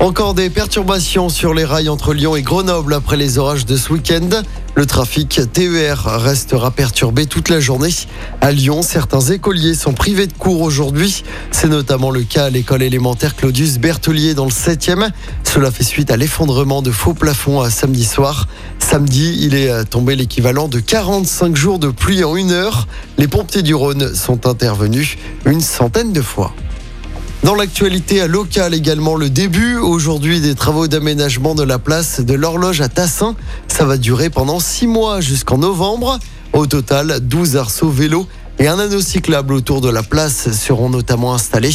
Encore des perturbations sur les rails entre Lyon et Grenoble après les orages de ce week-end. Le trafic TER restera perturbé toute la journée. À Lyon, certains écoliers sont privés de cours aujourd'hui. C'est notamment le cas à l'école élémentaire Claudius Bertelier dans le 7e. Cela fait suite à l'effondrement de faux plafonds à samedi soir. Samedi, il est tombé l'équivalent de 45 jours de pluie en une heure. Les pompiers du Rhône sont intervenus une centaine de fois. Dans l'actualité locale également, le début aujourd'hui des travaux d'aménagement de la place de l'horloge à Tassin. Ça va durer pendant six mois jusqu'en novembre. Au total, 12 arceaux vélos et un anneau cyclable autour de la place seront notamment installés.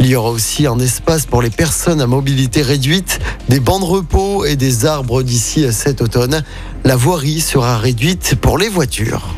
Il y aura aussi un espace pour les personnes à mobilité réduite, des bancs de repos et des arbres d'ici à cet automne. La voirie sera réduite pour les voitures.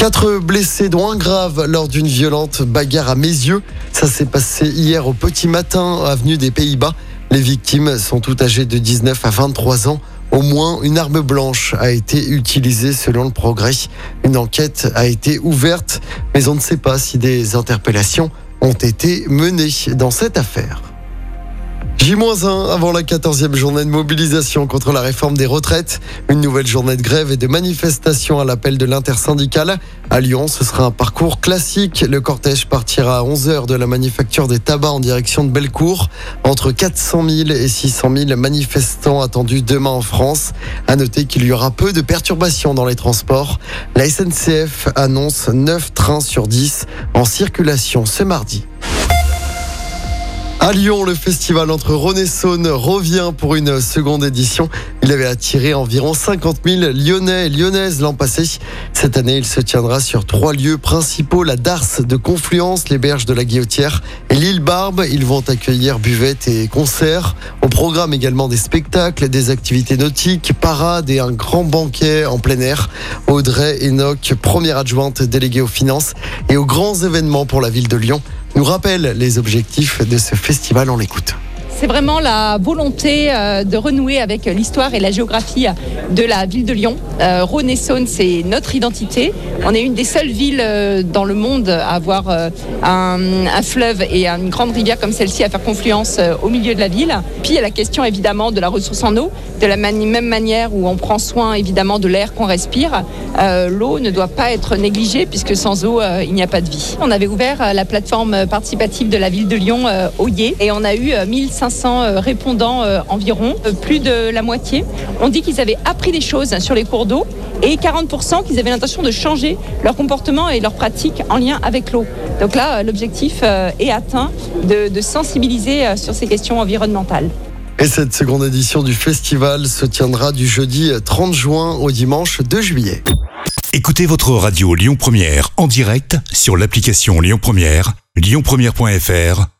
Quatre blessés, dont un grave, lors d'une violente bagarre à mes yeux. Ça s'est passé hier au petit matin, avenue des Pays-Bas. Les victimes sont toutes âgées de 19 à 23 ans. Au moins une arme blanche a été utilisée selon le progrès. Une enquête a été ouverte, mais on ne sait pas si des interpellations ont été menées dans cette affaire. J-1 avant la 14e journée de mobilisation contre la réforme des retraites. Une nouvelle journée de grève et de manifestation à l'appel de l'intersyndicale. À Lyon, ce sera un parcours classique. Le cortège partira à 11h de la manufacture des tabacs en direction de Bellecour. Entre 400 000 et 600 000 manifestants attendus demain en France. À noter qu'il y aura peu de perturbations dans les transports. La SNCF annonce 9 trains sur 10 en circulation ce mardi. À Lyon, le festival entre Rhône Saône revient pour une seconde édition. Il avait attiré environ 50 000 Lyonnais et Lyonnaises l'an passé. Cette année, il se tiendra sur trois lieux principaux, la Darse de Confluence, les berges de la Guillotière et l'île Barbe. Ils vont accueillir buvettes et concerts. Au programme également des spectacles, des activités nautiques, parades et un grand banquet en plein air. Audrey Enoch, première adjointe déléguée aux finances et aux grands événements pour la ville de Lyon nous rappelle les objectifs de ce festival. On l'écoute. C'est vraiment la volonté euh, de renouer avec l'histoire et la géographie de la ville de Lyon. Euh, Rhône et c'est notre identité. On est une des seules villes euh, dans le monde à avoir un, fleuve et une grande rivière comme celle-ci à faire confluence au milieu de la ville. Puis il y a la question évidemment de la ressource en eau. De la même manière où on prend soin évidemment de l'air qu'on respire, l'eau ne doit pas être négligée puisque sans eau, il n'y a pas de vie. On avait ouvert la plateforme participative de la ville de Lyon, Oyer, et on a eu 1500 500 euh, répondants euh, environ, euh, plus de la moitié, ont dit qu'ils avaient appris des choses sur les cours d'eau et 40% qu'ils avaient l'intention de changer leur comportement et leurs pratiques en lien avec l'eau. Donc là, l'objectif est atteint de, sensibiliser sur ces questions environnementales. Et cette seconde édition du festival se tiendra du jeudi 30 juin au dimanche 2 juillet. Écoutez votre radio Lyon Première en direct sur l'application Lyon Première, lyonpremière.fr